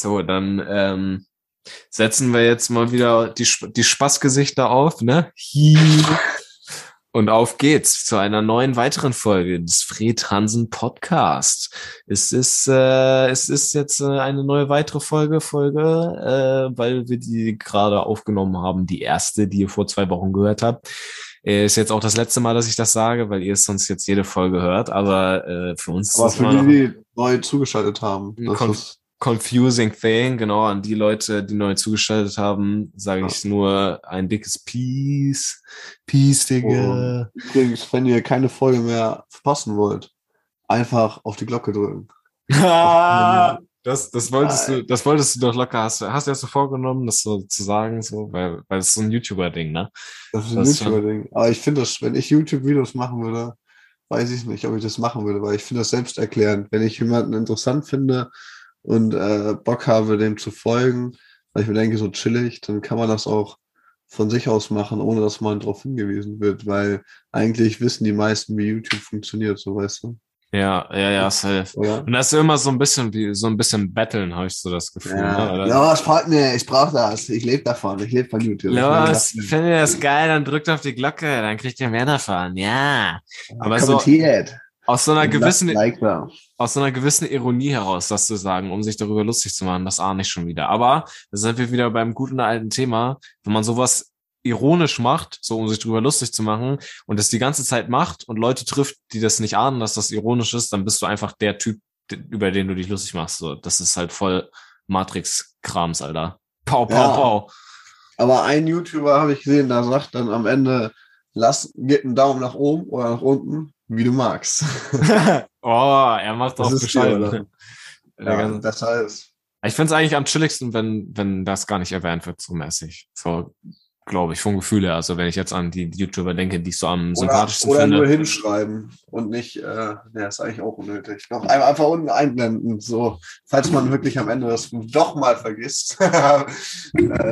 So, dann ähm, setzen wir jetzt mal wieder die, die Spaßgesichter auf, ne? Und auf geht's zu einer neuen weiteren Folge des Fred Hansen Podcast. Es ist, äh, es ist jetzt äh, eine neue weitere Folge, Folge, äh, weil wir die gerade aufgenommen haben, die erste, die ihr vor zwei Wochen gehört habt. Äh, ist jetzt auch das letzte Mal, dass ich das sage, weil ihr es sonst jetzt jede Folge hört. Aber äh, für uns Aber ist es für die, die neu zugeschaltet haben. Das ist confusing thing. Genau, an die Leute, die neu zugeschaltet haben, sage ich nur ein dickes Peace. Peace, Digga. Oh, übrigens, wenn ihr keine Folge mehr verpassen wollt, einfach auf die Glocke drücken. das, das wolltest du, das wolltest du doch locker. Hast du, hast du erst so vorgenommen, das so zu sagen, so, weil, weil es ist so ein YouTuber-Ding, ne? Das ist ein YouTuber-Ding. Aber ich finde das, wenn ich YouTube-Videos machen würde, weiß ich nicht, ob ich das machen würde, weil ich finde das selbst erklärend. Wenn ich jemanden interessant finde, und äh, Bock habe, dem zu folgen, weil ich mir denke, so chillig, dann kann man das auch von sich aus machen, ohne dass man darauf hingewiesen wird, weil eigentlich wissen die meisten, wie YouTube funktioniert, so weißt du. Ja, ja, ja, safe. Oder? Und das ist immer so ein bisschen wie so ein bisschen Betteln, habe ich so das Gefühl. Ja, ne? ja es freut mir, ich brauche das. Ich lebe davon, ich lebe von YouTube. Los, findet ihr das geil, dann drückt auf die Glocke, dann kriegt ihr mehr davon. Ja. Aber Kommentiert. so aus so einer gewissen like aus so einer gewissen Ironie heraus, das zu sagen, um sich darüber lustig zu machen, das ahne ich schon wieder. Aber da sind wir wieder beim guten alten Thema, wenn man sowas ironisch macht, so um sich darüber lustig zu machen und das die ganze Zeit macht und Leute trifft, die das nicht ahnen, dass das ironisch ist, dann bist du einfach der Typ, über den du dich lustig machst. So, das ist halt voll Matrix-Krams, Alter. Pau, pau, ja. pau. Aber ein YouTuber habe ich gesehen, der sagt dann am Ende, lass, gib einen Daumen nach oben oder nach unten, wie du magst. oh, er macht das auch Bescheid. Ja, besser ist. Ich finde es eigentlich am chilligsten, wenn, wenn das gar nicht erwähnt wird, so mäßig. So, glaube ich, vom Gefühl her. Also wenn ich jetzt an die YouTuber denke, die ich so am sympathischsten oder finde. Oder nur hinschreiben und nicht, äh, ja, ist eigentlich auch unnötig. Noch einfach unten einblenden, so, falls man wirklich am Ende das doch mal vergisst, äh,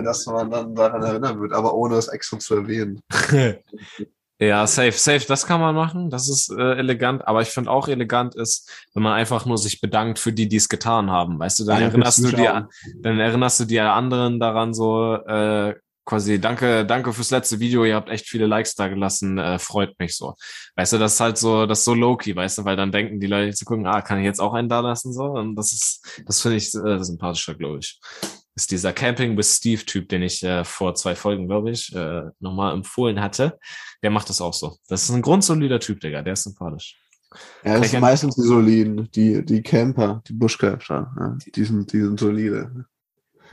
dass man dann daran erinnern wird, aber ohne es extra zu erwähnen. Ja, safe, safe, das kann man machen. Das ist äh, elegant. Aber ich finde auch elegant ist, wenn man einfach nur sich bedankt für die, die es getan haben. Weißt du, dann ja, erinnerst du dir, dann erinnerst du die anderen daran so, äh, quasi, danke, danke fürs letzte Video, ihr habt echt viele Likes da gelassen, äh, freut mich so. Weißt du, das ist halt so, das ist so low-key, weißt du, weil dann denken die Leute zu gucken, ah, kann ich jetzt auch einen da lassen, so. Und das ist, das finde ich äh, sympathischer, glaube ich ist dieser Camping with Steve Typ, den ich äh, vor zwei Folgen, glaube ich, äh, nochmal empfohlen hatte. Der macht das auch so. Das ist ein grundsolider Typ, Digga. Der ist sympathisch. Ja, das sind meistens die soliden, die, die Camper, die Bushcrafter. Ja, die, sind, die sind solide.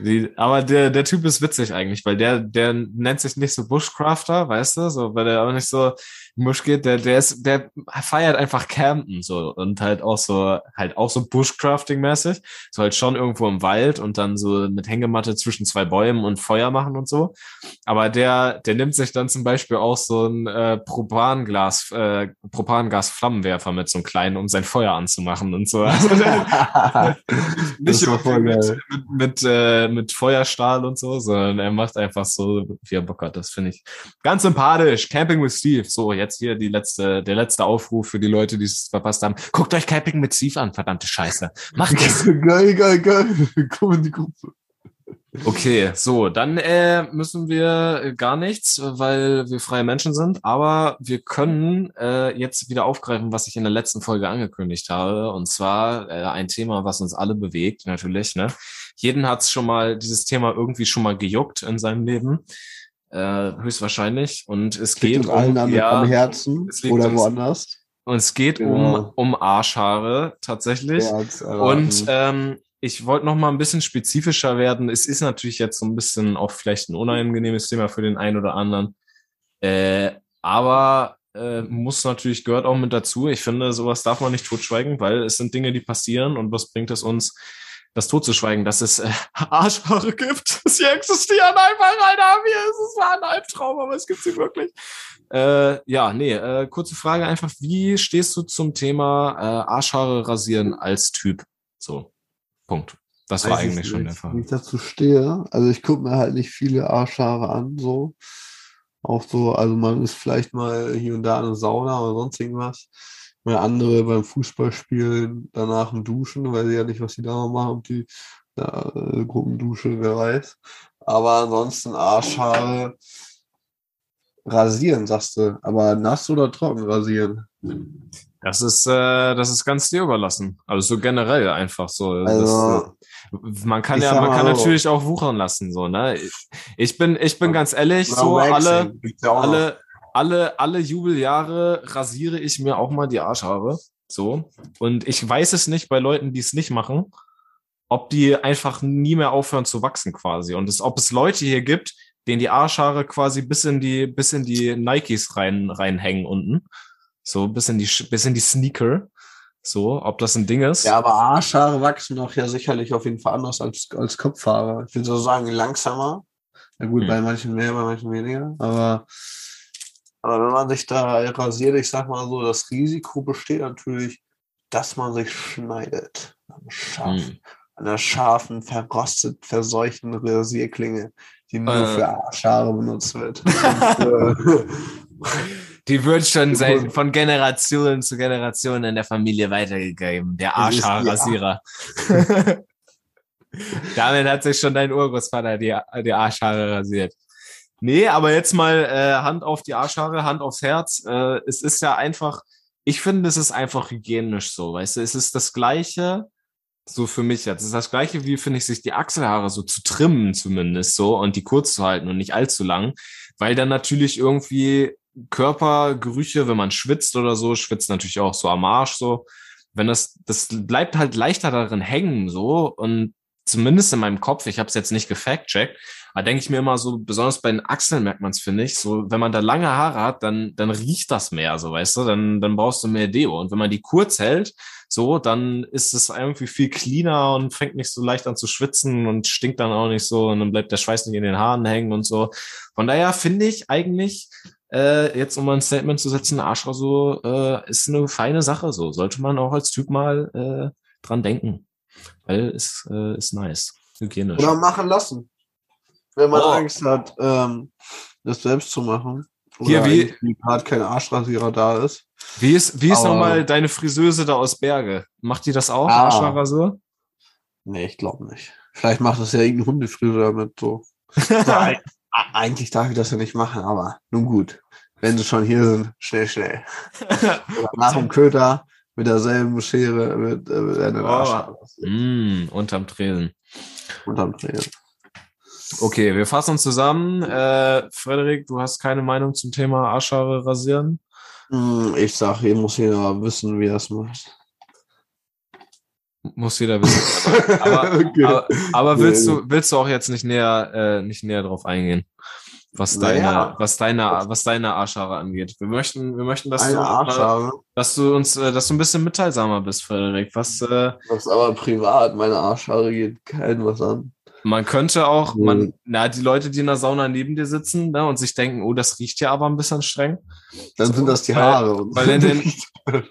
Die, aber der, der Typ ist witzig eigentlich, weil der, der nennt sich nicht so Bushcrafter, weißt du, so, weil er auch nicht so, Musch geht, der, der ist, der feiert einfach Campen so und halt auch so, halt auch so Bushcrafting-mäßig. So halt schon irgendwo im Wald und dann so mit Hängematte zwischen zwei Bäumen und Feuer machen und so. Aber der, der nimmt sich dann zum Beispiel auch so ein äh, Propanglas, äh, Propangas-Flammenwerfer mit so einem kleinen, um sein Feuer anzumachen und so. Also der, nicht mit, mit, mit, äh, mit Feuerstahl und so, sondern er macht einfach so, wie er Bock hat. Das finde ich ganz sympathisch. Camping with Steve. So, jetzt jetzt hier die letzte, der letzte Aufruf für die Leute, die es verpasst haben. Guckt euch Camping mit Steve an, verdammte Scheiße. Macht das. geil, geil, geil. Komm in die Gruppe. Okay, so, dann äh, müssen wir gar nichts, weil wir freie Menschen sind, aber wir können äh, jetzt wieder aufgreifen, was ich in der letzten Folge angekündigt habe, und zwar äh, ein Thema, was uns alle bewegt, natürlich. Ne? Jeden hat es schon mal, dieses Thema irgendwie schon mal gejuckt in seinem Leben. Äh, höchstwahrscheinlich. Und es geht um allen ja, am Herzen oder woanders. Und es geht genau. um, um Arschhaare tatsächlich. Und ähm, ich wollte noch mal ein bisschen spezifischer werden. Es ist natürlich jetzt so ein bisschen auch vielleicht ein unangenehmes Thema für den einen oder anderen. Äh, aber äh, muss natürlich, gehört auch mit dazu. Ich finde, sowas darf man nicht totschweigen, weil es sind Dinge, die passieren und was bringt es uns, das totzuschweigen, dass es äh, Arschhaare gibt. Sie existieren einfach, Alter. Mir ist es war ein Albtraum, aber es gibt sie wirklich. Äh, ja, nee, äh, kurze Frage einfach. Wie stehst du zum Thema äh, Arschhaare rasieren als Typ? So, Punkt. Das Weiß war eigentlich schon der Fall. Wie ich dazu stehe, also ich gucke mir halt nicht viele Arschhaare an, so. Auch so, also man ist vielleicht mal hier und da in der Sauna oder sonst irgendwas weil andere beim Fußballspielen danach im Duschen, weil sie ja nicht, was sie da machen, ob die der äh, Gruppendusche, wer weiß. Aber ansonsten Arschhaare rasieren, sagst du. Aber nass oder trocken rasieren? Das ist, äh, das ist ganz dir überlassen. Also so generell einfach so. Also, das, äh, man kann ja, man kann so. natürlich auch wuchern lassen, so, ne? Ich bin, ich bin ganz ehrlich, so alle, ja alle, alle, alle Jubeljahre rasiere ich mir auch mal die Arschhaare. So. Und ich weiß es nicht bei Leuten, die es nicht machen, ob die einfach nie mehr aufhören zu wachsen quasi. Und es, ob es Leute hier gibt, denen die Arschhaare quasi bis in die, bis in die Nikes rein, reinhängen unten. So, bis in die, bis in die Sneaker. So, ob das ein Ding ist. Ja, aber Arschhaare wachsen doch ja sicherlich auf jeden Fall anders als, als Kopfhaare. Ich würde so sagen, langsamer. Na gut, Hm. bei manchen mehr, bei manchen weniger. Aber, aber wenn man sich da rasiert, ich sag mal so, das Risiko besteht natürlich, dass man sich schneidet. Scharf, Hm. An der scharfen, verrostet, verseuchten Rasierklinge, die nur Äh. für Arschhaare benutzt wird. Und, äh, Die wird schon seit, von Generation zu Generation in der Familie weitergegeben. Der Arschhaarrasierer. Damit hat sich schon dein Urgroßvater die, die Arschhaare rasiert. Nee, aber jetzt mal äh, Hand auf die Arschhaare, Hand aufs Herz. Äh, es ist ja einfach, ich finde, es ist einfach hygienisch so, weißt du, es ist das Gleiche, so für mich jetzt, es ist das Gleiche, wie finde ich, sich die Achselhaare so zu trimmen zumindest so und die kurz zu halten und nicht allzu lang, weil dann natürlich irgendwie Körpergerüche, wenn man schwitzt oder so, schwitzt natürlich auch so am Arsch so, wenn das, das bleibt halt leichter darin hängen so und zumindest in meinem Kopf, ich habe es jetzt nicht gefact-checkt, aber denke ich mir immer so, besonders bei den Achseln merkt man es, finde ich, so, wenn man da lange Haare hat, dann, dann riecht das mehr, so, weißt du, dann, dann brauchst du mehr Deo. Und wenn man die kurz hält, so, dann ist es irgendwie viel cleaner und fängt nicht so leicht an zu schwitzen und stinkt dann auch nicht so und dann bleibt der Schweiß nicht in den Haaren hängen und so. Von daher finde ich eigentlich, äh, jetzt um ein Statement zu setzen, Arschrasur äh, ist eine feine Sache, so. Sollte man auch als Typ mal äh, dran denken. Weil es äh, ist nice. Hygienisch. Oder machen lassen. Wenn man Oh. Angst hat, ähm, das selbst zu machen. Oder Hier, wie- gerade kein Arschrasierer da ist. Wie ist, wie ist nochmal deine Friseuse da aus Berge? Macht die das auch, Ah. Arschhaarrasur? Nee, ich glaube nicht. Vielleicht macht das ja irgendein Hundefriseur damit so. e- eigentlich darf ich das ja nicht machen, aber nun gut. Wenn sie schon hier sind, schnell, schnell. Oder nach dem Köter mit derselben Schere mit, äh, mit einer Oh. Arschhaare mm, unterm Tresen. unterm Tränen. Okay, wir fassen uns zusammen. Äh, Frederik, du hast keine Meinung zum Thema Arschhaare rasieren? Hm, Ich sag, hier muss jeder wissen, wie er es macht. Muss jeder wissen. Aber, Okay. aber, aber Nee. willst du, willst du auch jetzt nicht näher, äh, nicht näher drauf eingehen? Was deine, Naja. was deine, was deine Arschhaare angeht. Wir möchten, wir möchten, dass Eine du, Arschhaare. dass du uns, äh, dass du ein bisschen mitteilsamer bist, Frederik. Was, äh, Das ist aber privat. Meine Arschhaare geht keinen was an. Man könnte auch, Mhm. man, na, die Leute, die in der Sauna neben dir sitzen, ne, und sich denken, oh, das riecht ja aber ein bisschen streng. Dann So, sind das die weil- Haare. und- weil in den-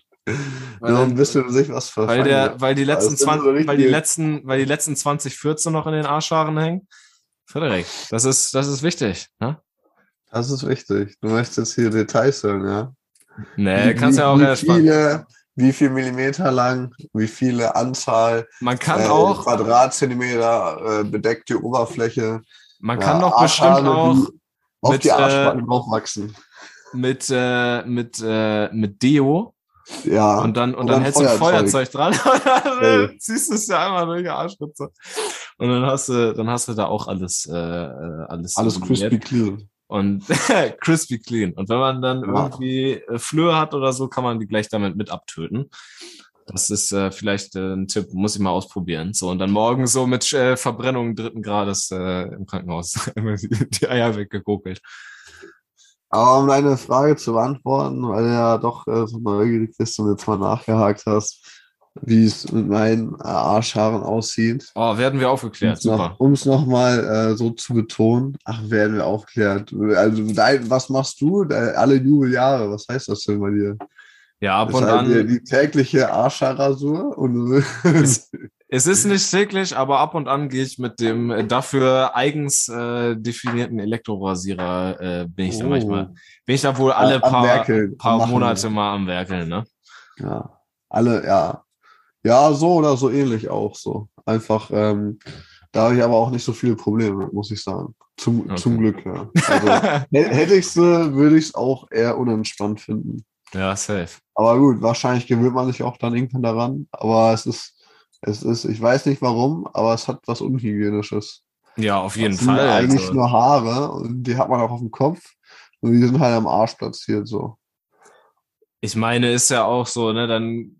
Weil, ein bisschen sich was weil der, weil die letzten Das sind so 20, weil die letzten, weil die letzten 20, 14 noch in den Arschhaaren hängen. Frederik, das ist, das ist wichtig, ne? Das ist wichtig. Du möchtest jetzt hier Details hören, ja? Nee, Wie- kannst ja auch wie erspannen. viele, wie viel Millimeter lang, wie viele Anzahl, Man kann äh, auch, Quadratzentimeter äh, bedeckte Oberfläche. man kann ja, doch bestimmt auch auf mit, die äh, Arschbacken draufwachsen. mit, äh, mit, äh, mit Deo Ja. und dann, und Und dann dann hältst du ein Feuerzeug. Dran und dann ziehst du es ja einmal durch die Arschritze. Und dann hast du, dann hast du da auch alles, äh, äh, alles, alles crispy clean. Und crispy clean. Und wenn man dann Ja. irgendwie äh, Flöhe hat oder so, kann man die gleich damit mit abtöten. Das ist äh, vielleicht äh, ein Tipp, muss ich mal ausprobieren. So, und dann morgen so mit äh, Verbrennung dritten Grades äh, im Krankenhaus die Eier weggekokelt. Aber um deine Frage zu beantworten, weil du ja doch äh, so neugierig bist und jetzt mal nachgehakt hast, wie es mit meinen äh, Arschhaaren aussieht. Oh, werden wir aufgeklärt. Super. Um es nochmal äh, so zu betonen, ach, werden wir aufklärt. Also, dein, was machst du? Äh, alle Jubeljahre, was heißt das denn bei dir? Ja, ab Ist und halt die, an. die tägliche Arschhaarrasur und Es, es ist nicht täglich, aber ab und an gehe ich mit dem äh, dafür eigens äh, definierten Elektrorasierer, äh, bin ich da Oh. manchmal, bin ich da wohl alle Am paar, Werkeln, paar. Monate mal am Werkeln, ne? ja, alle, ja. Ja, so oder so ähnlich auch so. Einfach, ähm, da habe ich aber auch nicht so viele Probleme, muss ich sagen. Zum, Okay. zum Glück, ja. Also, hä- hätte ich es, würde ich es auch eher unentspannt finden. Ja, safe. Aber gut, wahrscheinlich gewöhnt man sich auch dann irgendwann daran. Aber es ist, es ist, ich weiß nicht warum, aber es hat was Unhygienisches. Ja, auf jeden Das sind Fall. eigentlich Also, nur Haare und die hat man auch auf dem Kopf. Und die sind halt am Arsch platziert so. ich meine, ist ja auch so, ne, dann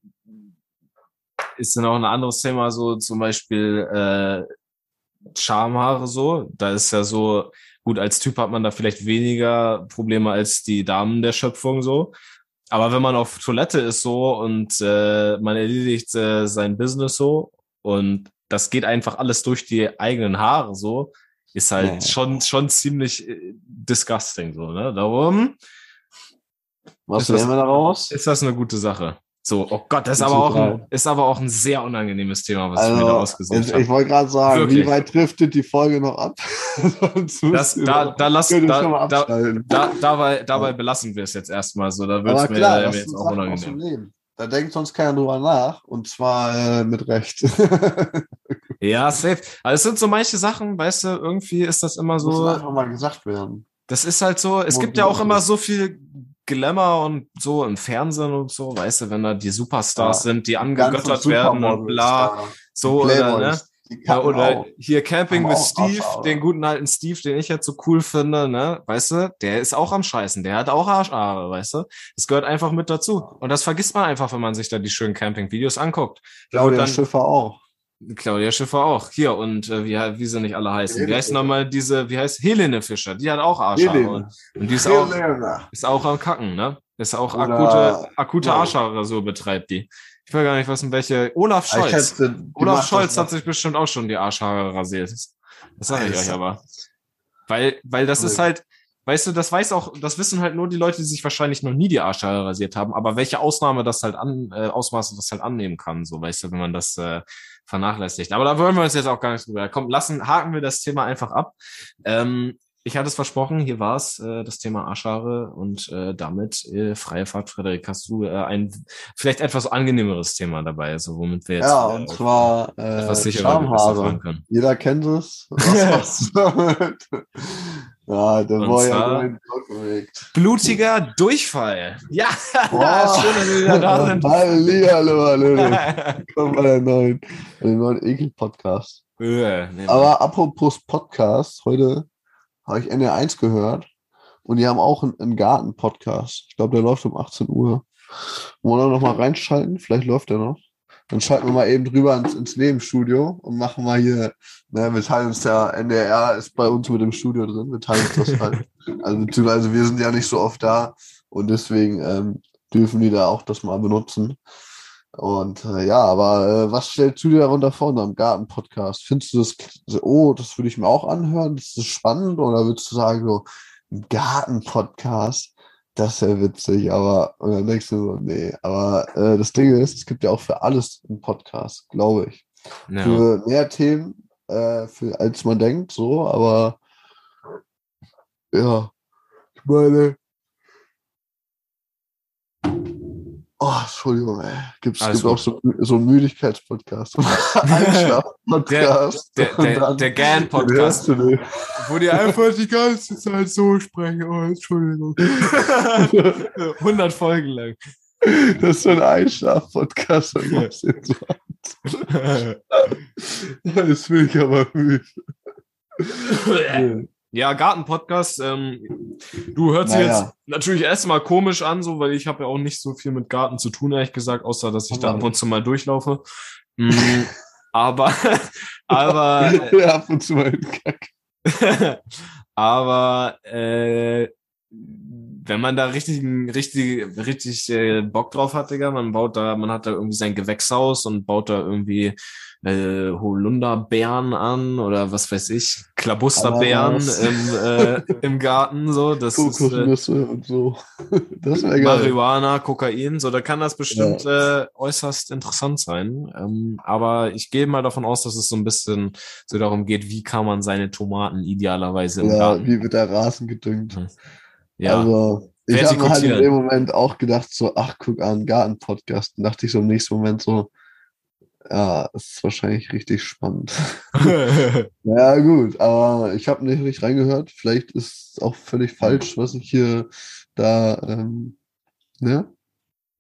ist dann auch ein anderes Thema, so zum Beispiel äh, Schamhaare so. Da ist ja so, gut, als Typ hat man da vielleicht weniger Probleme als die Damen der Schöpfung so. Aber wenn man auf Toilette ist so und äh, man erledigt äh, sein Business so und das geht einfach alles durch die eigenen Haare so, ist halt Ja. schon, schon ziemlich äh, disgusting so, ne? Darum Was lernen wir daraus? ist das eine gute Sache. So, oh Gott, das ist aber auch ein, ist aber auch ein sehr unangenehmes Thema, was ich mir da Also, ausgesucht jetzt, ich habe. wollte gerade sagen, Wirklich. wie weit driftet die Folge noch ab? Das, da, da, lass, da, da, da, dabei, dabei belassen wir es jetzt erstmal so. Da wird es mir, klar, mir das jetzt auch unangenehm. Da denkt sonst keiner drüber nach. Und zwar äh, mit Recht. Ja, safe. Also es sind so manche Sachen, weißt du, irgendwie ist das immer Muss so. einfach mal gesagt werden. Das ist halt so, es Wo- gibt ja auch immer so viel Glamour und so im Fernsehen und so, weißt du, wenn da die Superstars Ja, sind, die angegöttert werden und bla, da, so oder, ne? Ja, oder hier Camping mit Steve, Arschhaare. den guten alten Steve, den ich jetzt so cool finde, ne? Weißt du, der ist auch am Scheißen, der hat auch Arschhaare, weißt du? Das gehört einfach mit dazu. Und das vergisst man einfach, wenn man sich da die schönen Camping-Videos anguckt. Claudia dann- Schiffer auch. Claudia Schiffer auch. Hier, und äh, wie, wie sie nicht alle heißen. Wie Helene heißt Fischer. nochmal diese, wie heißt Helene Fischer? Die hat auch Arschhaare. Helene. Und, und die ist auch, ist auch am Kacken, ne? Ist auch Oder- akute, akute ja. Arschhaare, so betreibt die. Ich weiß gar nicht, was in welche. Olaf ich Scholz. die Olaf Scholz hat sich bestimmt auch schon die Arschhaare rasiert. Das sage ich euch aber. Weil, weil das ist halt, weißt du, das weiß auch, das wissen halt nur die Leute, die sich wahrscheinlich noch nie die Arschhaare rasiert haben, aber welche Ausnahme das halt an, äh, Ausmaße das halt annehmen kann, so, weißt du, wenn man das äh, vernachlässigt. Aber da wollen wir uns jetzt auch gar nicht drüber. Komm, lassen, haken wir das Thema einfach ab. Ähm, ich hatte es versprochen, hier war es, äh, das Thema Arschhaare und äh, damit äh, freie Fahrt, Frederik, hast du äh, ein vielleicht etwas angenehmeres Thema dabei, also womit wir jetzt Ja, äh, und zwar etwas äh, sicherer besser fahren Schamhaare. können. Jeder kennt es. Was damit? Ja, Und hat einen Blog bewegt. Blutiger Durchfall. Ja, Boah. schön, dass wir wieder da sind. Hallihallo, hallo. Komm bei der neuen, neuen Ekel-Podcast. Nee, Aber apropos Podcast, heute habe ich NR1 gehört und die haben auch einen, einen Garten-Podcast. Ich glaube, der läuft um 18 Uhr. Wollen wir noch mal reinschalten? Vielleicht läuft der noch. Dann schalten wir mal eben drüber ins, ins Nebenstudio und machen mal hier, ne, wir teilen uns ja, NDR ist bei uns mit dem Studio drin, wir teilen uns das halt. Also beziehungsweise wir sind ja nicht so oft da und deswegen ähm, dürfen die da auch das mal benutzen. Und äh, ja, aber äh, was stellst du dir darunter vor in deinem Garten-Podcast? Findest du das, so, oh, das würde ich mir auch anhören, das ist spannend? Oder würdest du sagen, so, ein Garten-Podcast, das wäre witzig, aber, und dann denkst du so, nee, aber äh, das Ding ist, es gibt ja auch für alles einen Podcast, glaube ich. ja. Für mehr Themen, äh, für, als man denkt, so, aber ja, ich meine, Oh, Entschuldigung, ey. Gibt's, Alles gibt auch so, so einen Müdigkeitspodcast. Einschlaf-Podcast. Der, der, der hörst GAN-Podcast, wo die einfach die ganze Zeit so sprechen. Oh, Entschuldigung. 100 Folgen lang. Das ist so ein Einschlaf-Podcast. Jetzt bin ich aber müde. Ja, Garten-Podcast. Ähm, du hört sich Naja. jetzt natürlich erstmal komisch an, so, weil ich habe ja auch nicht so viel mit Garten zu tun, ehrlich gesagt, außer dass ich da Aber- ab und zu mal durchlaufe. Mm, aber, aber, ja, ab und zu mal aber äh, wenn man da richtig, richtig, richtig äh, Bock drauf hat, Digga, man baut da, man hat da irgendwie sein Gewächshaus und baut da irgendwie äh, Holunderbeeren an oder was weiß ich, Klabusterbeeren im, äh, im Garten, so, das ist äh, und so. Das wäre geil. Marihuana, Kokain, so, da kann das bestimmt äh, äußerst interessant sein. Ähm, aber ich gehe mal davon aus, dass es so ein bisschen so darum geht, wie kann man seine Tomaten idealerweise im Ja, Garten. wie wird der Rasen gedüngt? Ja, Also, ich habe mir halt in dem Moment auch gedacht, so, ach, guck an, Garten-Podcast. Und dachte ich so im nächsten Moment so, Ja, ist wahrscheinlich richtig spannend. ja, gut, aber ich habe nicht richtig reingehört. Vielleicht ist es auch völlig falsch, was ich hier da ähm, ne,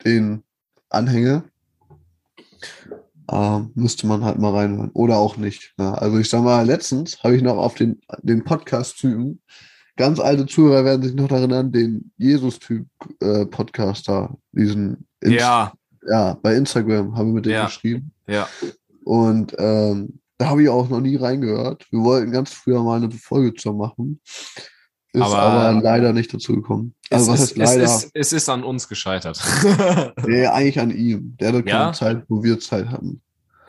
den anhänge. Ähm, müsste man halt mal reinhören. Oder auch nicht. Ne? Also ich sag mal, letztens habe ich noch auf den, den Podcast-Typen, ganz alte Zuhörer werden sich noch daran erinnern, den Jesus-Typ-Podcast äh, da, diesen Inst ja. Ja, bei Instagram haben wir mit dem ja. geschrieben. Ja. Und ähm, da habe ich auch noch nie reingehört. Wir wollten ganz früher mal eine Folge zu machen. Ist aber, aber leider nicht dazu gekommen. Also, was heißt leider? Es ist, es ist an uns gescheitert. nee, eigentlich an ihm. Der hatte keine ja? Zeit, wo wir Zeit hatten.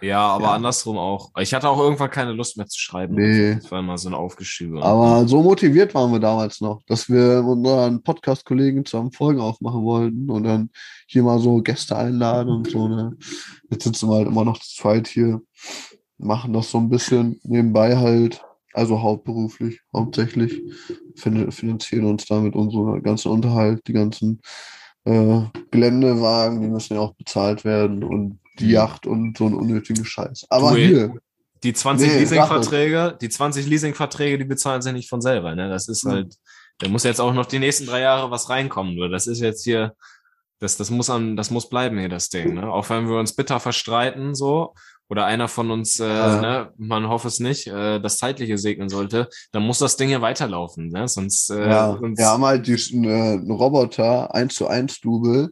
Ja, aber ja. andersrum auch. Ich hatte auch irgendwann keine Lust mehr zu schreiben. Nee. Das war immer so ein Aufgeschiebe. Aber so motiviert waren wir damals noch, dass wir unseren Podcast-Kollegen zusammen Folgen aufmachen wollten und dann hier mal so Gäste einladen und so. Ne? Jetzt sitzen wir halt immer noch zu zweit hier, machen das so ein bisschen nebenbei halt, also hauptberuflich, hauptsächlich, finanzieren uns damit unseren ganzen Unterhalt, die ganzen äh, Geländewagen, die müssen ja auch bezahlt werden und die Yacht und so einen unnötigen Scheiß. Aber du, hier. Die 20 nee, Leasingverträge, die 20 Leasingverträge, die bezahlen sie nicht von selber, ne? Das ist mhm. halt, da muss jetzt auch noch die nächsten drei Jahre was reinkommen, nur das ist jetzt hier, das, das muss an, das muss bleiben hier, das Ding, ne? Auch wenn wir uns bitter verstreiten, so, oder einer von uns, äh, ja. ne, man hoffe es nicht, äh, das Zeitliche segnen sollte, dann muss das Ding hier weiterlaufen, ne? Sonst, äh, ja, sonst wir haben halt diesen äh, Roboter 1 zu 1 Double,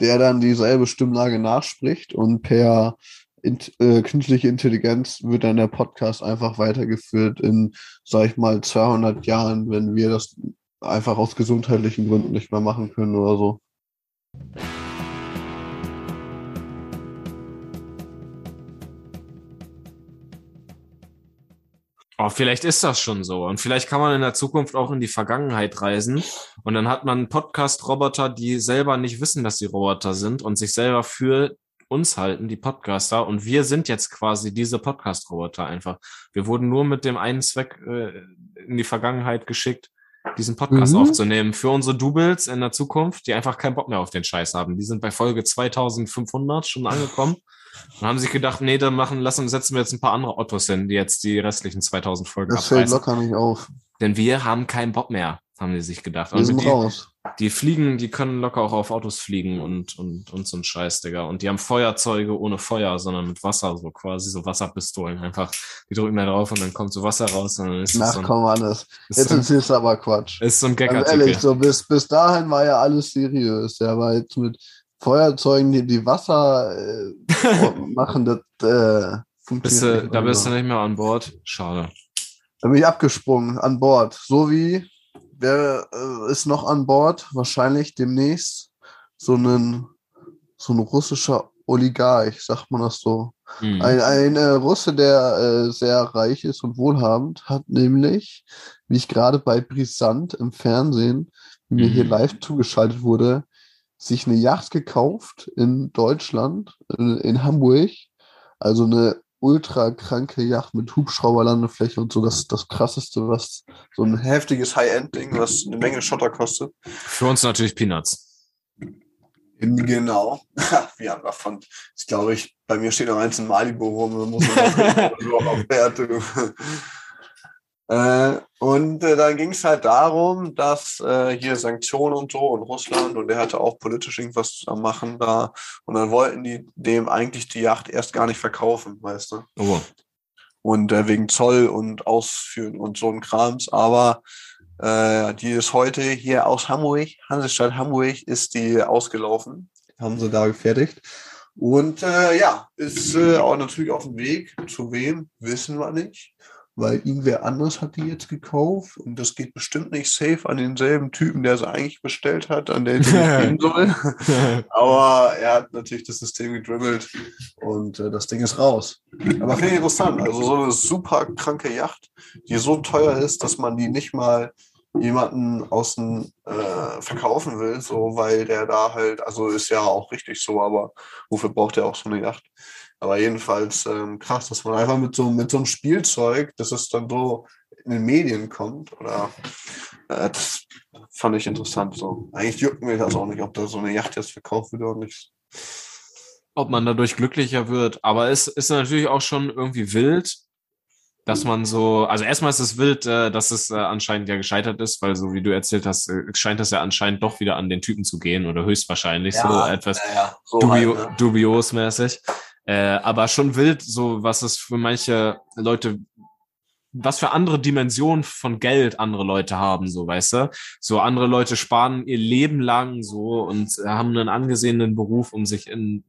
der dann dieselbe Stimmlage nachspricht und per in, äh, künstliche Intelligenz wird dann der Podcast einfach weitergeführt in, sag ich mal, 200 Jahren, wenn wir das einfach aus gesundheitlichen Gründen nicht mehr machen können oder so. Oh, vielleicht ist das schon so. Und vielleicht kann man in der Zukunft auch in die Vergangenheit reisen. Und dann hat man Podcast-Roboter, die selber nicht wissen, dass sie Roboter sind und sich selber für uns halten, die Podcaster. Und wir sind jetzt quasi diese Podcast-Roboter einfach. Wir wurden nur mit dem einen Zweck äh, in die Vergangenheit geschickt, diesen Podcast mhm. aufzunehmen. Für unsere Doubles in der Zukunft, die einfach keinen Bock mehr auf den Scheiß haben. Die sind bei Folge 2500 schon angekommen. Und haben sich gedacht, nee, dann machen, lassen, setzen wir jetzt ein paar andere Ottos hin, die jetzt die restlichen 2000 Folgen Das fällt locker nicht auf. Denn wir haben keinen Bock mehr, haben die sich gedacht. Wir sind die, raus. Die fliegen, die können locker auch auf Autos fliegen und, und, und so ein Scheiß, Digga. Und die haben Feuerzeuge ohne Feuer, sondern mit Wasser, so quasi so Wasserpistolen. Einfach, die drücken da drauf und dann kommt so Wasser raus und dann ist Ach, so ein, komm, alles. Jetzt so ist es aber Quatsch. Ist so ein Gag. Also ehrlich, so bis, bis dahin war ja alles seriös. Der war jetzt mit, Feuerzeugen, die, die Wasser äh, machen, das äh, funktioniert. Bist du, da bist du nicht mehr an Bord. Schade. Da bin ich abgesprungen an Bord. So wie, wer äh, ist noch an Bord? Wahrscheinlich demnächst so ein, so ein russischer Oligarch, sagt man das so. Mhm. Ein, ein äh, Russe, der äh, sehr reich ist und wohlhabend, hat nämlich, wie ich gerade bei Brisant im Fernsehen, mir mhm. hier live zugeschaltet wurde, sich eine Yacht gekauft in Deutschland, in, in Hamburg. Also eine ultra kranke Yacht mit Hubschrauberlandefläche und so. Das das krasseste, was so ein heftiges High-End-Ding, was eine Menge Schotter kostet. Für uns natürlich Peanuts. Genau. Wir haben davon, ich glaube, ich, bei mir steht noch eins in Malibu rum, muss man auf Werte. Äh, und äh, dann ging es halt darum, dass äh, hier Sanktionen und so und Russland und der hatte auch politisch irgendwas zu machen da. Und dann wollten die dem eigentlich die Yacht erst gar nicht verkaufen, weißt du. Oh. Und äh, wegen Zoll und Ausführen und so ein Krams. Aber äh, die ist heute hier aus Hamburg, Hansestadt Hamburg, ist die ausgelaufen. Haben sie da gefertigt. Und äh, ja, ist auch natürlich auf dem Weg. Zu wem, wissen wir nicht weil irgendwer anders hat die jetzt gekauft und das geht bestimmt nicht safe an denselben Typen, der sie eigentlich bestellt hat, an der sie gehen soll. Aber er hat natürlich das System gedribbelt und äh, das Ding ist raus. Aber finde ich interessant. Also so eine super kranke Yacht, die so teuer ist, dass man die nicht mal jemanden außen äh, verkaufen will, so weil der da halt, also ist ja auch richtig so, aber wofür braucht er auch so eine Yacht? Aber jedenfalls ähm, krass, dass man einfach mit so, mit so einem Spielzeug, dass es dann so in den Medien kommt. Oder äh, das fand ich interessant. So. Eigentlich juckt mir das auch nicht, ob da so eine Yacht jetzt verkauft wird oder nicht. ob man dadurch glücklicher wird. Aber es ist natürlich auch schon irgendwie wild, dass man so, also erstmal ist es wild, äh, dass es äh, anscheinend ja gescheitert ist, weil so wie du erzählt hast, äh, scheint es ja anscheinend doch wieder an den Typen zu gehen oder höchstwahrscheinlich Ja, so etwas ja, so dubio halt, ne? dubios mäßig. Äh, aber schon wild, so was es für manche Leute, was für andere Dimensionen von Geld andere Leute haben, so weißt du. So andere Leute sparen ihr Leben lang so und haben einen angesehenen Beruf, um sich in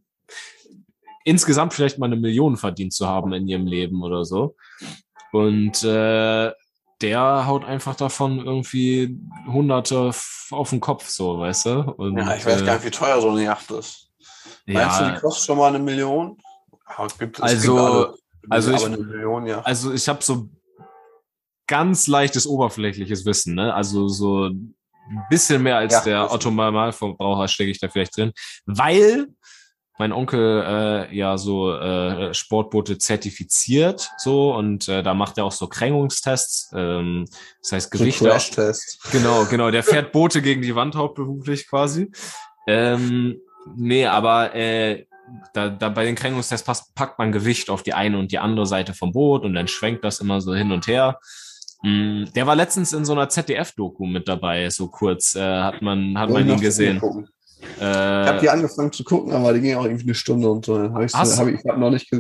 insgesamt vielleicht mal eine Million verdient zu haben in ihrem Leben oder so. Und äh, der haut einfach davon irgendwie Hunderte auf den Kopf, so, weißt du? Und, Ja, ich weiß gar nicht, wie teuer so eine Yacht ist. Meinst du, die ja, kostet schon mal eine Million? Gibt, Also- also ich- Million, ja. also ich habe so ganz leichtes oberflächliches Wissen, ne? Also so ein bisschen mehr als Ja, der. Otto Normalverbraucher stecke ich da vielleicht drin, weil mein Onkel äh, ja so äh, Sportboote zertifiziert so und äh, da macht er auch so Krängungstests, ähm, das heißt Gewichte. Crash-Test. Genau, genau. Der fährt Boote gegen die Wand hauptberuflich quasi. Ähm, nee, aber äh, da, da bei den Kränkungstests passt, packt man Gewicht auf die eine und die andere Seite vom Boot und dann schwenkt das immer so hin und her. Mm, Der war letztens in so einer ZDF-Doku mit dabei, so kurz äh, hat man hat man ihn gesehen. Ich habe Äh, die angefangen zu gucken, aber die ging auch irgendwie eine Stunde und so. Hab ich Hast- hab ich hab noch nicht,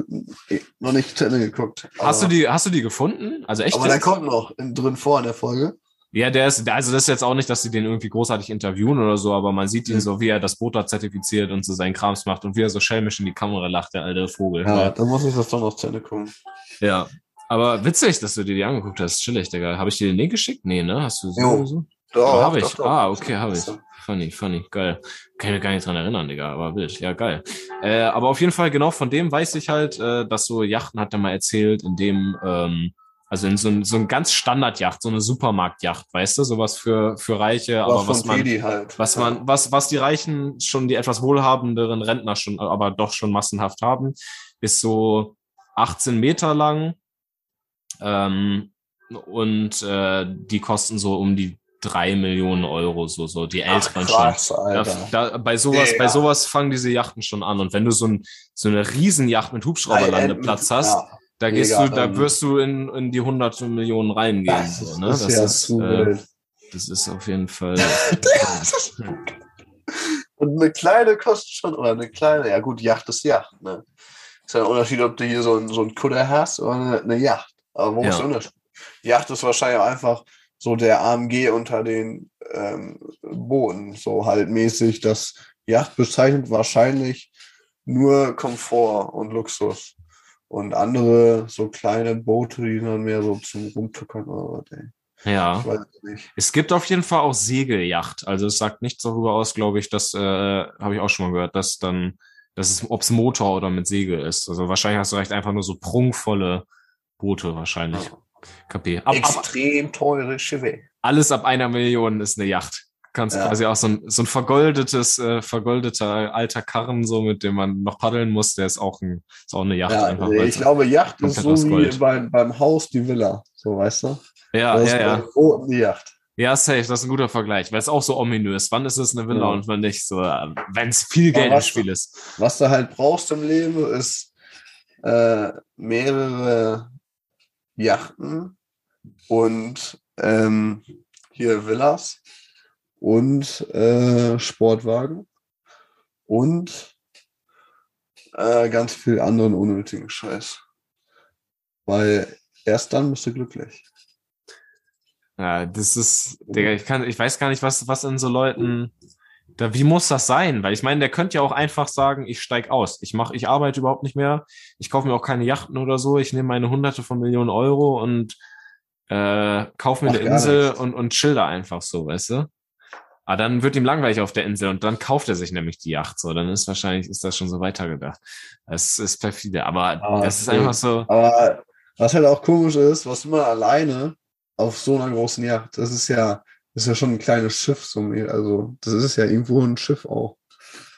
noch nicht zu Ende geguckt. hast du die hast du die gefunden? Also echt? Aber der kommt noch in, drin vor in der Folge. Ja, der ist, also das ist jetzt auch nicht, dass sie den irgendwie großartig interviewen oder so, aber man sieht ihn Mhm. so, wie er das Boot da zertifiziert und so seinen Krams macht und wie er so schelmisch in die Kamera lacht, der alte Vogel. Ja, Ja, dann muss ich das doch noch zu Ende gucken. ja. Aber witzig, dass du dir die angeguckt hast. Chillig, Digga. Habe ich dir den Link geschickt? Nee, ne? Hast du so? So? Doch, Oh, hab ich. doch, doch. Ah, okay, hab ich. Funny, funny, geil. Kann ich mir gar nicht dran erinnern, Digga, aber wild. Ja, geil. Äh, aber auf jeden Fall, genau von dem weiß ich halt, äh, dass so Yachten hat er mal erzählt, in dem, ähm, also in so ein, so ein ganz Standardjacht, so eine Supermarktjacht, weißt du, sowas für, für Reiche, Aber aber was man, halt. was man, was, was die Reichen schon, die etwas wohlhabenderen Rentner schon, aber doch schon massenhaft haben, ist so 18 Meter lang, ähm, und äh, die kosten so um die drei Millionen Euro, so, so die Ach, älteren schon. krass, Da, Alter. da, bei sowas, Digga. bei sowas fangen diese Yachten schon an. Und wenn du so, ein, so eine Riesenjacht mit Hubschrauberlandeplatz hast, Ja, da gehst du, da dann- wirst du in, in die hunderte Millionen reingehen. das so, ist, ne? ist ja zu äh, das ist auf jeden Fall. Und eine kleine kostet schon, oder eine kleine, ja gut, Yacht ist Yacht, ne? Ist ja ein Unterschied, ob du hier so ein, so ein Kutter hast oder eine, eine Yacht. Aber wo Ja. ist der Unterschied? Yacht ist wahrscheinlich einfach so der AMG unter den ähm, Booten, so halt mäßig. Das Yacht bezeichnet wahrscheinlich nur Komfort und Luxus. Und andere so kleine Boote, die dann mehr so zum Rumtuckern oder was, ey. ja. Ich weiß es nicht. Es gibt auf jeden Fall auch Segelyacht. Also es sagt nichts darüber aus, glaube ich, dass, äh, habe ich auch schon mal gehört, dass dann, dass es, ob es Motor oder mit Segel ist. Also wahrscheinlich hast du recht, einfach nur so prunkvolle Boote wahrscheinlich. KP. Ab, ab, Extrem teure Schiffe. alles ab einer Million ist eine Yacht. Kannst Ja. quasi auch so ein, so ein vergoldetes, äh, vergoldeter alter Karren, so mit dem man noch paddeln muss, der ist auch ein, ist auch eine Yacht Ja, einfach. ich glaube, Yacht ist so wie beim, beim Haus die Villa, so weißt du? ja, Das ja, ja. die Yacht. Ja, safe, das ist ein guter Vergleich, weil es auch so ominös. Wann ist es eine Villa Ja. und wann nicht? So, wenn es viel Geld im Spiel ist. Was du halt brauchst im Leben, ist äh, mehrere Yachten und ähm, hier Villas und äh, Sportwagen und äh, ganz viel anderen unnötigen Scheiß. Weil erst dann bist du glücklich. Ja, das ist, Digga, ich kann, ich weiß gar nicht, was, was in so Leuten, da, wie muss das sein? Weil ich meine, der könnte ja auch einfach sagen, ich steig aus. Ich mach, ich arbeite überhaupt nicht mehr. Ich kaufe mir auch keine Yachten oder so. Ich nehme meine hunderte von Millionen Euro und äh, kauf mir Ach, eine Insel und, und chill da einfach so, weißt du? Aber dann wird ihm langweilig auf der Insel und dann kauft er sich nämlich die Yacht. So, dann ist wahrscheinlich, ist das schon so weitergedacht. Das ist perfide. Aber Ah, das ist einfach so, Aber was halt auch komisch ist, was immer alleine auf so einer großen Yacht, das ist ja, das ist ja schon ein kleines Schiff, so, also das ist ja irgendwo ein Schiff auch.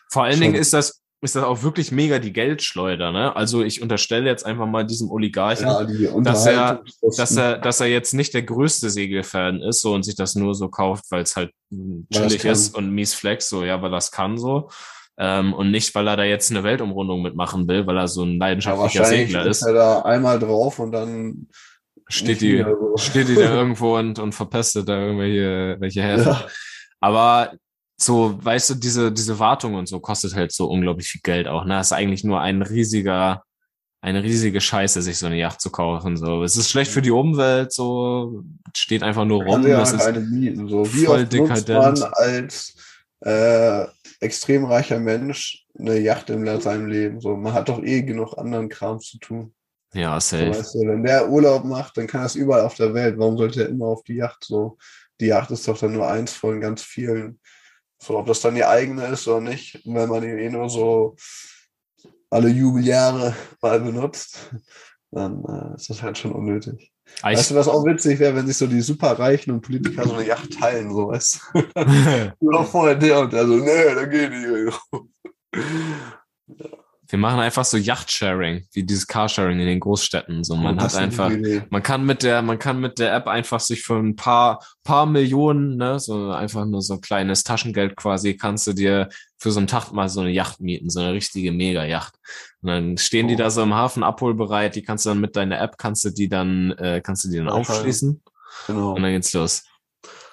Vor allen Schon. Dingen ist das, ist das auch wirklich mega die Geldschleuder, ne? Also ich unterstelle jetzt einfach mal diesem Oligarchen, Ja, dass er, dass er, dass er jetzt nicht der größte Segelfan ist, so und sich das nur so kauft, weil es halt mh, Weil es chillig kann. ist und mies flex, so ja, weil das kann so. Ähm, und nicht, weil er da jetzt eine Weltumrundung mitmachen will, weil er so ein Ja, leidenschaftlicher wahrscheinlich Segler ist er da einmal drauf und dann Steht die, so. steht die da irgendwo und, und verpestet da irgendwelche welche Häfen. Ja. Aber so, weißt du, diese, diese Wartung und so kostet halt so unglaublich viel Geld auch. Ne? Das ist eigentlich nur ein riesiger, eine riesige Scheiße, sich so eine Yacht zu kaufen. So, es ist schlecht für die Umwelt, so steht einfach nur rum. Kann ja Das ist, mieten. So. Wie voll oft nutzt man dekadent. als äh, extrem reicher Mensch eine Yacht in seinem Leben? So, man hat doch eh genug anderen Kram zu tun. ja, So, safe. weißt du, wenn der Urlaub macht, dann kann er es überall auf der Welt. Warum sollte er immer auf die Yacht? So, die Yacht ist doch dann nur eins von ganz vielen. So, ob das dann die eigene ist oder nicht, wenn man die eh nur so alle Jubeljahre mal benutzt, dann äh, ist das halt schon unnötig. Ah, Weißt du, was auch witzig wäre, wenn sich so die Superreichen und Politiker so eine Yacht teilen, so weißt du? Nur vorher der und der so, nee, da geht nicht. Wir machen einfach so Yacht-Sharing, wie dieses Carsharing in den Großstädten. So, man Oh, hat einfach, man kann mit der, man kann mit der App einfach sich für ein paar, paar Millionen, ne, so einfach nur so kleines Taschengeld quasi, kannst du dir für so einen Tag mal so eine Yacht mieten, so eine richtige Mega-Yacht. Und dann stehen die Oh. da so im Hafen abholbereit, die kannst du dann mit deiner App, kannst du die dann, äh, kannst du die dann aufschließen Genau. und dann geht's los.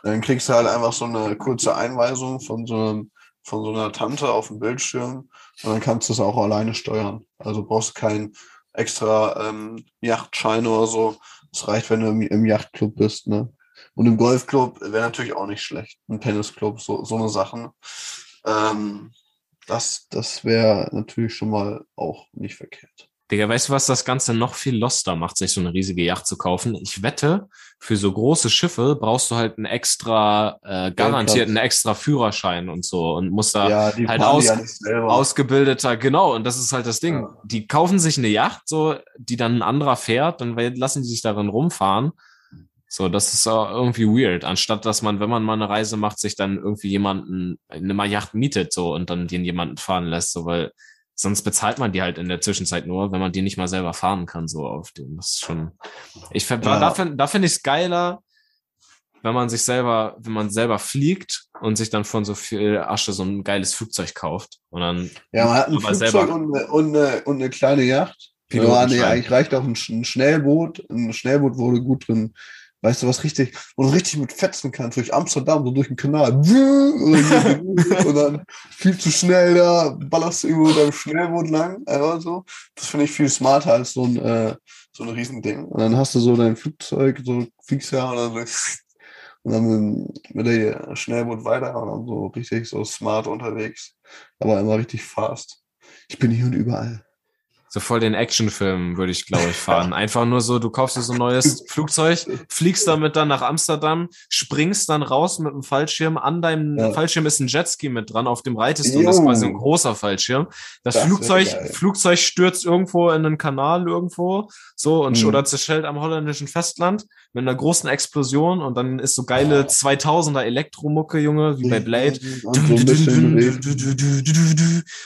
Dann kriegst du halt einfach so eine kurze Einweisung von so, einem, von so einer Tante auf dem Bildschirm und dann kannst du es auch alleine steuern. Also brauchst keinen extra ähm, Yachtschein oder so. Es reicht, wenn du im, im Yachtclub bist. Ne? Und im Golfclub wäre natürlich auch nicht schlecht. Ein Tennisclub, so, so eine Sachen. Ähm, das das wäre natürlich schon mal auch nicht verkehrt. Digga, weißt du, was das Ganze noch viel loster macht, sich so eine riesige Yacht zu kaufen? Ich wette, für so große Schiffe brauchst du halt einen extra, äh, garantiert einen extra Führerschein und so und musst da ja, die halt aus- ja ausgebildeter, genau, und das ist halt das Ding. Ja. Die kaufen sich eine Yacht, so, die dann ein anderer fährt, dann lassen die sich darin rumfahren. So, das ist auch irgendwie weird, anstatt dass man, wenn man mal eine Reise macht, sich dann irgendwie jemanden, eine mal Yacht mietet, so, und dann den jemanden fahren lässt, so, weil sonst bezahlt man die halt in der Zwischenzeit nur, wenn man die nicht mal selber fahren kann, so auf dem. Das ist schon, ich find, Ja. da finde da find ich es geiler, wenn man sich selber, wenn man selber fliegt und sich dann von so viel Asche so ein geiles Flugzeug kauft und dann Ja, man hat ein Flugzeug selber- und, eine, und, eine, und eine kleine Yacht. Ja, Pilotenschein. nee, eigentlich reicht auch ein, ein Schnellboot. Ein Schnellboot wurde gut drin. Weißt du, was richtig, wo du richtig mit fetzen kannst, durch Amsterdam, so durch den Kanal. und dann viel zu schnell da, ballerst du irgendwo deinem Schnellboot lang, einfach. Das finde ich viel smarter als so ein, äh, so ein Riesending. Und dann hast du so dein Flugzeug, so fliegst ja dann so, und dann mit der Schnellboot weiter und dann so richtig so smart unterwegs. Aber immer richtig fast. Ich bin hier und überall. So voll den Actionfilm würde ich, glaube ich, fahren. Einfach nur so, du kaufst dir so ein neues Flugzeug, fliegst damit dann nach Amsterdam, springst dann raus mit dem Fallschirm. An deinem Ja. Fallschirm ist ein Jetski mit dran, auf dem reitest du das ist quasi ein großer Fallschirm. Das, Das Flugzeug. Flugzeug stürzt irgendwo in einen Kanal irgendwo, so, und Mhm. oder zerschellt am holländischen Festland mit einer großen Explosion und dann ist so geile 2000er Elektromucke, Junge, wie bei Blade. Und so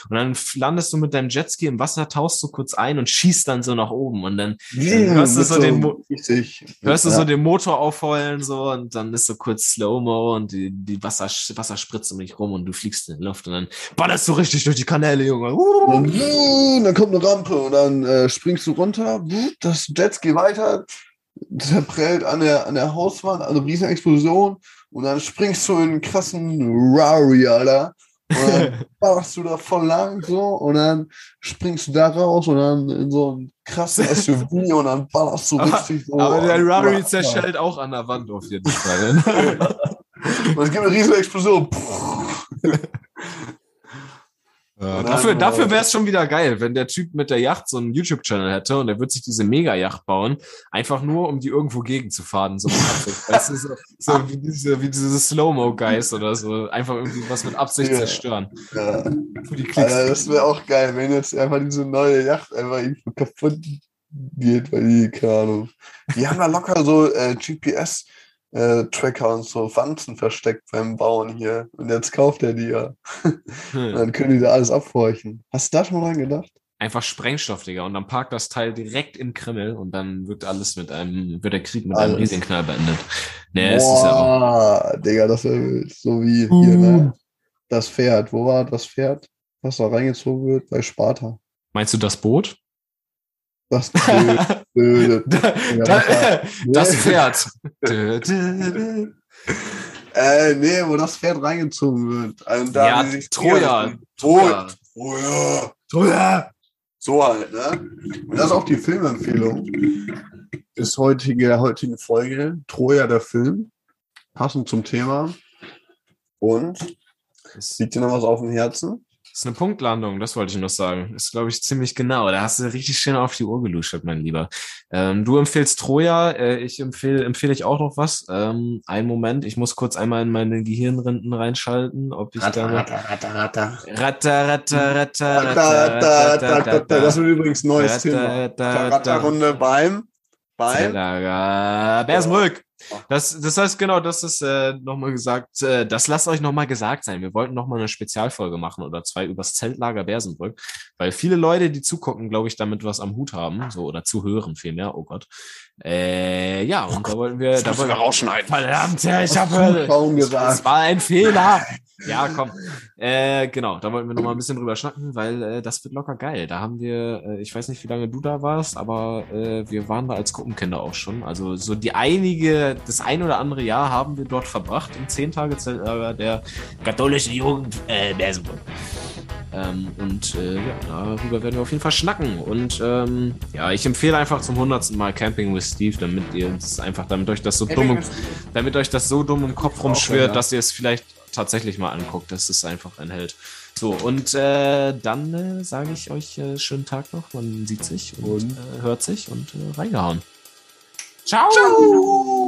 dann landest du mit deinem Jetski im Wasser, tauchst du kurz ein und schießt dann so nach oben. Und dann hörst du so den hörst du so den Motor aufheulen so und dann ist so kurz Slow-Mo und die, die Wasser, Wasser spritzt um dich rum und du fliegst in die Luft und dann ballerst du richtig durch die Kanäle, Junge. Und dann kommt eine Rampe und dann äh, springst du runter, das Jetski weiter, zerprellt an der, an der Hauswand, eine riesen Explosion und dann springst du in einen krassen Rari, Alter. Und dann ballerst du da voll lang so und dann springst du da raus und dann in so einen krassen SUV und dann ballerst du Aber- richtig so. Aber der Rari zerschellt auch an der Wand auf jeden Fall. Und es gibt eine riesige Explosion. Ja, dafür dafür wäre es schon wieder geil, wenn der Typ mit der Yacht so einen YouTube-Channel hätte und er würde sich diese Mega-Yacht bauen, einfach nur, um die irgendwo gegen zu fahren. So, weißt du, so, so wie diese, wie diese Slow-Mo-Guys oder so. Einfach irgendwie was mit Absicht Ja. zerstören. Ja. Für die Klicks. Alter, das wäre auch geil, wenn jetzt einfach diese neue Yacht einfach irgendwo kaputt geht, weil die, keine Ahnung. Die haben da locker so äh, GPS-Tracker und so Wanzen versteckt beim Bauen hier. Und jetzt kauft er die ja. Hm. dann können die da alles abhorchen. Hast du da schon mal dran gedacht? Einfach Sprengstoff, Digga. Und dann parkt das Teil direkt im Kreml und dann wird alles mit einem, wird der Krieg mit einem Alles. riesigen Knall beendet. Nee, es ist ja auch. Boah, Digga, das wild. So wie Uh. hier, ne? Das Pferd. Wo war das Pferd? was da reingezogen wird bei Sparta. Meinst du das Boot? Das, da- das Pferd. Dö, dö, dö. äh, nee, wo das Pferd reingezogen wird. Und da Ja, die sich Troja. Troja. Troja. Troja! So halt, ne? Und das ist auch die Filmempfehlung des heutige, der heutigen Folge. Troja, der Film. Passend zum Thema. Und liegt dir noch was auf dem Herzen? Ist eine Punktlandung, das wollte ich noch sagen. Ist, glaube ich, ziemlich genau. Da hast du richtig schön auf die Uhr geluschert, mein Lieber. Ähm, du empfehlst Troja, äh, ich empfehle, empfehle ich auch noch was. Ähm, einen Moment, ich muss kurz einmal in meine Gehirnrinden reinschalten, ob ich da noch... ratter, ratter. Ratter, ratter, ratter, Da, da, da, da, da, da. Das wird übrigens neues Thema. Ratter-Runde beim, beim. Zellerga Bersenbrück. Das, das heißt, genau, das ist äh, nochmal gesagt, äh, das lasst euch nochmal gesagt sein. Wir wollten nochmal eine Spezialfolge machen oder zwei übers Zeltlager Bersenbrück, weil viele Leute, die zugucken, glaube ich, damit was am Hut haben, so oder zuhören vielmehr, oh Gott. Äh, ja, und da wollten wir, Das da müssen wir wollten, rausschneiden. verdammt, ja, ich habe das war ein Fehler. Ja, komm. Äh, genau, da wollten wir noch mal ein bisschen drüber schnacken, weil äh, das wird locker geil. Da haben wir, äh, ich weiß nicht, wie lange du da warst, aber äh, wir waren da als Gruppenkinder auch schon. Also so die einige, das ein oder andere Jahr haben wir dort verbracht im zehn Tage Zeltlager der katholischen Jugend äh, Bersenburg. Ähm, und äh, ja, darüber werden wir auf jeden Fall schnacken. Und ähm, ja, ich empfehle einfach zum hundertsten Mal Camping with Steve, damit ihr das einfach, damit euch das so dumm im, damit euch das so dumm im Kopf rumschwirrt, ja. dass ihr es vielleicht tatsächlich mal anguckt. Das ist einfach ein Held. So, und äh, dann äh, sage ich euch äh, schönen Tag noch. Man sieht sich und, Und? äh, hört sich und äh, reingehauen. Ciao! Ciao.